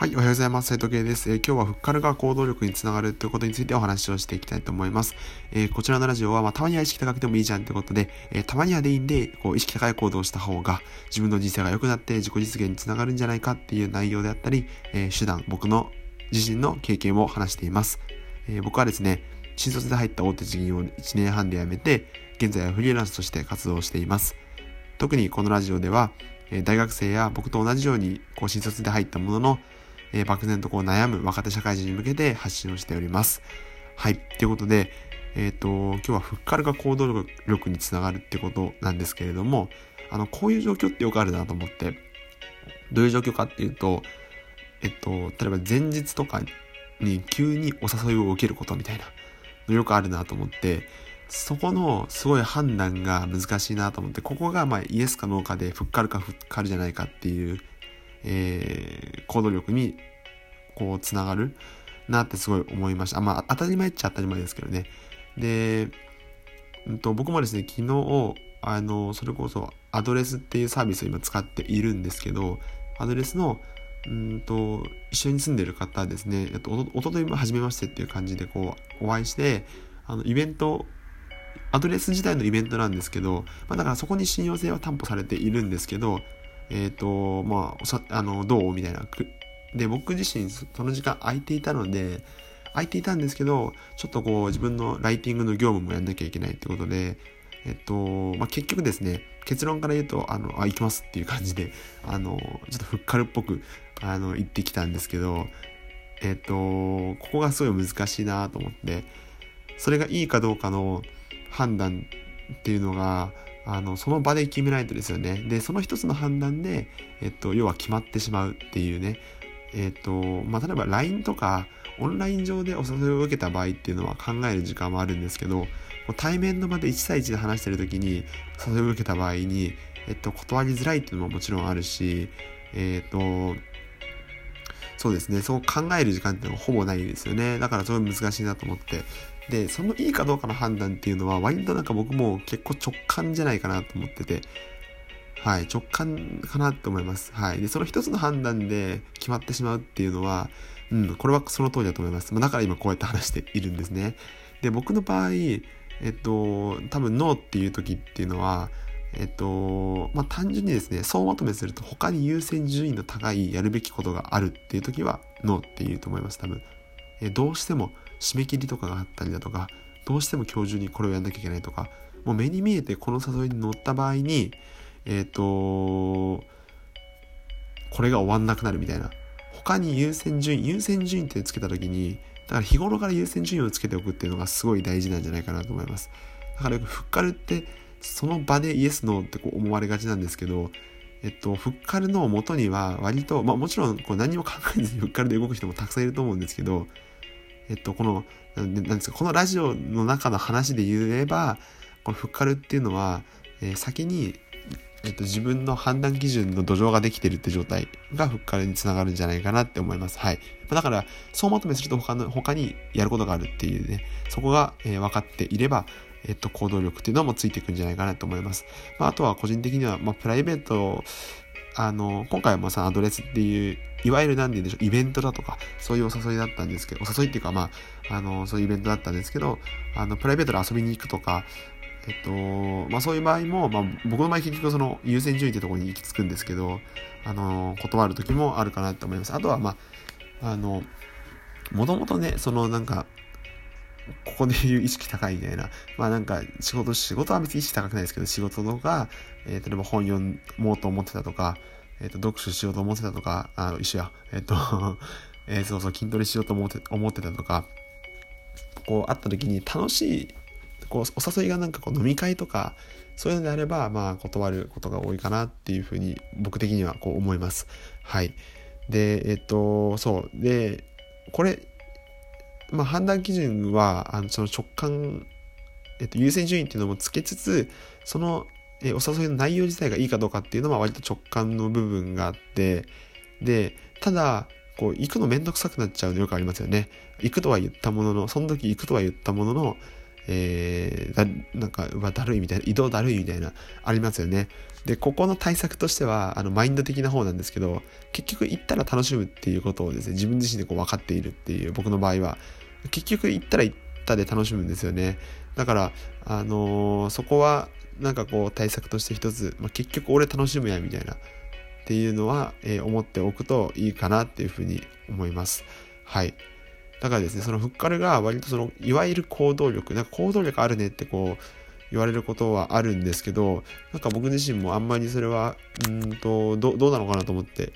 はい、おはようございます。斉藤慶です、えー、今日はフッカルが行動力につながるということについてお話をしていきたいと思います。えー、こちらのラジオは、まあ、たまには意識高くてもいいじゃんということで、えー、たまにはでいいんで、こう、意識高い行動をした方が、自分の人生が良くなって自己実現につながるんじゃないかっていう内容であったり、え手段、僕の自身の経験を話しています。え僕はですね、新卒で入った大手事業を1年半で辞めて、現在はフリーランスとして活動しています。特にこのラジオでは、え大学生や僕と同じように、こう、新卒で入ったものの、えー、漠然とこう悩む若手社会人に向けて発信をしております。はい。ということで、えっ、ー、と、今日はフッカルが行動力につながるってことなんですけれども、あの、こういう状況ってよくあるなと思って、どういう状況かっていうと、えっと、例えば前日とかに急にお誘いを受けることみたいなのよくあるなと思って、そこのすごい判断が難しいなと思って、ここがまあイエスかノーかでフッカルかフッカルじゃないかっていうえー、行動力にこうつながるなってすごい思いました。まあ当たり前っちゃ当たり前ですけどね。で、うんと、僕もですね、昨日、あの、それこそアドレスっていうサービスを今使っているんですけど、アドレスの、うんと、一緒に住んでる方ですね、とおとといも初めましてっていう感じでこう、お会いして、あの、イベント、アドレス自体のイベントなんですけど、まあ、だからそこに信用性は担保されているんですけど、えっ、ー、と、まあ、あの、どう？みたいな。で、僕自身、その時間空いていたので、空いていたんですけど、ちょっとこう、自分のライティングの業務もやんなきゃいけないってことで、えっと、まあ、結局ですね、結論から言うと、あの、あ、行きますっていう感じで、あの、ちょっとフッカルっぽく、あの、行ってきたんですけど、えっと、ここがすごい難しいなと思って、それがいいかどうかの判断っていうのが、あの、その場で決めないとですよね。で、その一つの判断で、えっと、要は決まってしまうっていうね。えっと、まあ、例えば LINE とか、オンライン上でお誘いを受けた場合っていうのは考える時間もあるんですけど、対面の場で1対1で話してる時に誘いを受けた場合に、えっと、断りづらいっていうのももちろんあるし、えっと、そうですね、そう考える時間っていうのはほぼないですよね。だからすごい難しいなと思って。で、そのいいかどうかの判断っていうのは、割となんか僕も結構直感じゃないかなと思ってて、はい、直感かなと思います。はい。で、その一つの判断で決まってしまうっていうのは、うん、これはその通りだと思います。まあ、だから今こうやって話しているんですね。で、僕の場合、えっと、多分ノーっていう時っていうのは、えっと、まあ、単純にですね、総まとめすると他に優先順位の高いやるべきことがあるっていう時は、ノーって言うと思います、多分。えどうしても締め切りとかがあったりだとか、どうしても今日中にこれをやんなきゃいけないとか、もう目に見えてこの誘いに乗った場合に、えっ、ー、と、これが終わんなくなるみたいな。他に優先順位、優先順位ってつけた時に、だから日頃から優先順位をつけておくっていうのがすごい大事なんじゃないかなと思います。だからよくフッカルってその場でイエスノーってこう思われがちなんですけど、えっと、フッカルの元には割と、まあもちろんこう何も考えずにフッカルで動く人もたくさんいると思うんですけど、えっと、この、なんですか、このラジオの中の話で言えば、このフッカルっていうのは、えー、先に、えっと、自分の判断基準の土壌ができてるって状態がフッカルにつながるんじゃないかなって思います。はい。だから、総まとめすると他の、他にやることがあるっていうね、そこが、えー、分かっていれば、えっと、行動力っていうのもついていくんじゃないかなと思います。まあ、あとは個人的には、まあ、プライベートあの、今回はさ、アドレスっていう、いわゆる何て言うんでしょう、イベントだとか、そういうお誘いだったんですけど、お誘いっていうか、まあ、あの、そういうイベントだったんですけど、あの、プライベートで遊びに行くとか、えっと、まあそういう場合も、まあ僕の場合結局その優先順位ってところに行き着くんですけど、あの、断る時もあるかなと思います。あとは、まあ、あの、もともとね、そのなんか、ここで言う意識高いみたいな。まあなんか仕事、仕事は別に意識高くないですけど、仕事とか、えー、例えば本読もうと思ってたとか、えっ、ー、と、読書しようと思ってたとか、あの、一緒や。えっ、ー、とえー、そうそう、筋トレしようと思って、思ってたとか、こう、会った時に楽しい、こう、お誘いがなんかこう、飲み会とか、そういうのであれば、まあ、断ることが多いかなっていうふうに、僕的にはこう思います。はい。で、えっと、そう。で、これ、まあ、判断基準は、あの、その直感、えっと、優先順位っていうのもつけつつ、その、えお誘いの内容自体がいいかどうかっていうのは割と直感の部分があって、で、ただ、こう、行くのめんどくさくなっちゃうのよくありますよね。行くとは言ったものの、その時行くとは言ったものの、えー、なんか、うわ、だるいみたいな、移動だるいみたいな、ありますよね。で、ここの対策としては、あの、マインド的な方なんですけど、結局行ったら楽しむっていうことをですね、自分自身でこう分かっているっていう、僕の場合は、結局行ったら行ったで楽しむんですよね。だから、あのー、そこは、なんかこう、対策として一つ、まあ、結局俺楽しむや、みたいな、っていうのは、えー、思っておくといいかなっていうふうに思います。はい。だからですね、そのフッカルが割とその、いわゆる行動力、なんか行動力あるねってこう、言われることはあるんですけど、なんか僕自身もあんまりそれは、うんと、どうなのかなと思って、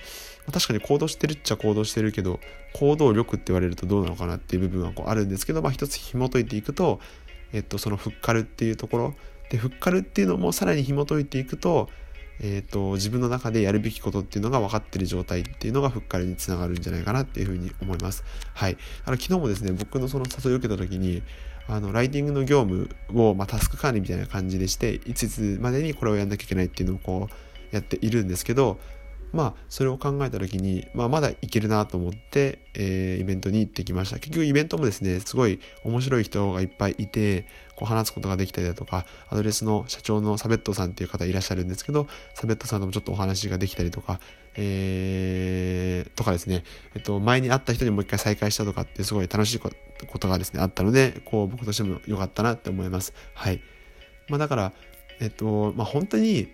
確かに行動してるっちゃ行動してるけど、行動力って言われるとどうなのかなっていう部分はこうあるんですけど、まあ一つ紐解いていくと、えっと、そのフッカルっていうところ、で、フッカルっていうのもさらに紐解いていくと、えっ、ー、と、自分の中でやるべきことっていうのが分かってる状態っていうのがふっかりにつながるんじゃないかなっていうふうに思います。はい。あの、昨日もですね、僕のその誘いを受けた時に、あの、ライティングの業務を、まあ、タスク管理みたいな感じでして、いついつまでにこれをやんなきゃいけないっていうのをこう、やっているんですけど、まあ、それを考えた時に、まあ、まだいけるなと思って、えー、イベントに行ってきました。結局イベントもですね、すごい面白い人がいっぱいいて、こう話すことができたりだとか、アドレスの社長のサベットさんっていう方いらっしゃるんですけど、サベットさんともちょっとお話ができたりとか、えー、とかですね、えっと、前に会った人にもう一回再会したとかってすごい楽しいことがですね、あったので、こう僕としても良かったなって思います。はい。まあだから、えっと、まあ本当に、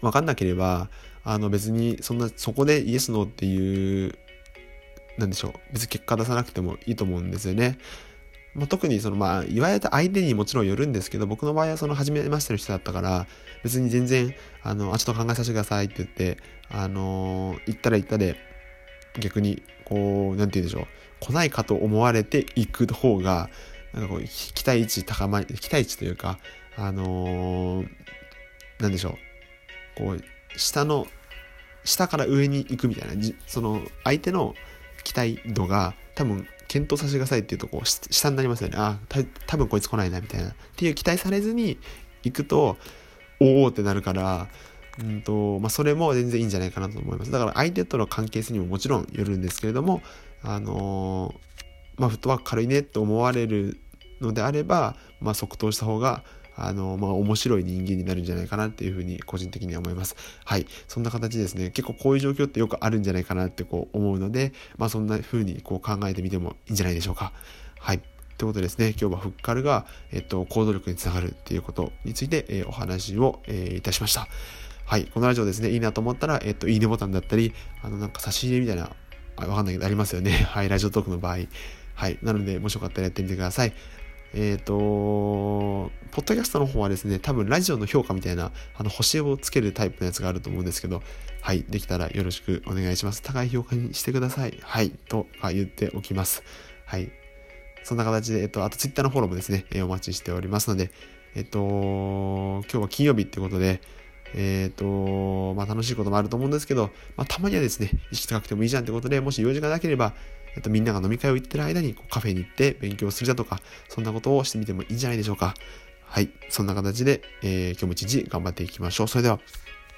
わかんなければ、あの別にそんなそこでイエスノーっていうなんでしょう別に結果出さなくてもいいと思うんですよね。まあ、特にそのまあ言われた相手にもちろんよるんですけど僕の場合はその初めましての人だったから別に全然あのあちょっと考えさせてくださいって言ってあの行ったら行ったで逆にこう何て言うんでしょう来ないかと思われて行く方がなんかこう期待値高まり期待値というかあのー、でしょうこう下の下から上に行くみたいなその相手の期待度が多分検討させてくださいっていうとこう下になりますよねあ多分こいつ来ないなみたいなっていう期待されずに行くとおおってなるからうんとまあ、それも全然いいんじゃないかなと思います。だから相手との関係性にももちろんよるんですけれども、あのー、まあ、フットワーク軽いねって思われるのであれば、まあ、即答した方があの、まあ、面白い人間になるんじゃないかなっていうふうに個人的には思います。はい。そんな形ですね。結構こういう状況ってよくあるんじゃないかなってこう思うので、まあ、そんな風にこう考えてみてもいいんじゃないでしょうか。はい。ということですね、今日はフッカルが、えっと、行動力につながるっていうことについて、えー、お話を、えー、いたしました。はい。このラジオですね、いいなと思ったら、えっと、いいねボタンだったり、あの、なんか差し入れみたいな、わかんないけどありますよね。はい。ラジオトークの場合。はい。なので、もしよかったらやってみてください。えっ、ー、と、ポッドキャストの方はですね、多分ラジオの評価みたいな、あの、星をつけるタイプのやつがあると思うんですけど、はい、できたらよろしくお願いします。高い評価にしてください。はい、とか言っておきます。はい。そんな形で、えっと、あとツイッターのフォローもですね、えお待ちしておりますので、えっと、今日は金曜日ってことで、えっ、ー、と、まあ楽しいこともあると思うんですけど、まあたまにはですね、意識高くてもいいじゃんってことで、もし用事がなければ、えっと、みんなが飲み会を行ってる間にこうカフェに行って勉強するだとか、そんなことをしてみてもいいんじゃないでしょうか。はい。そんな形で、えー、今日も一日頑張っていきましょう。それでは。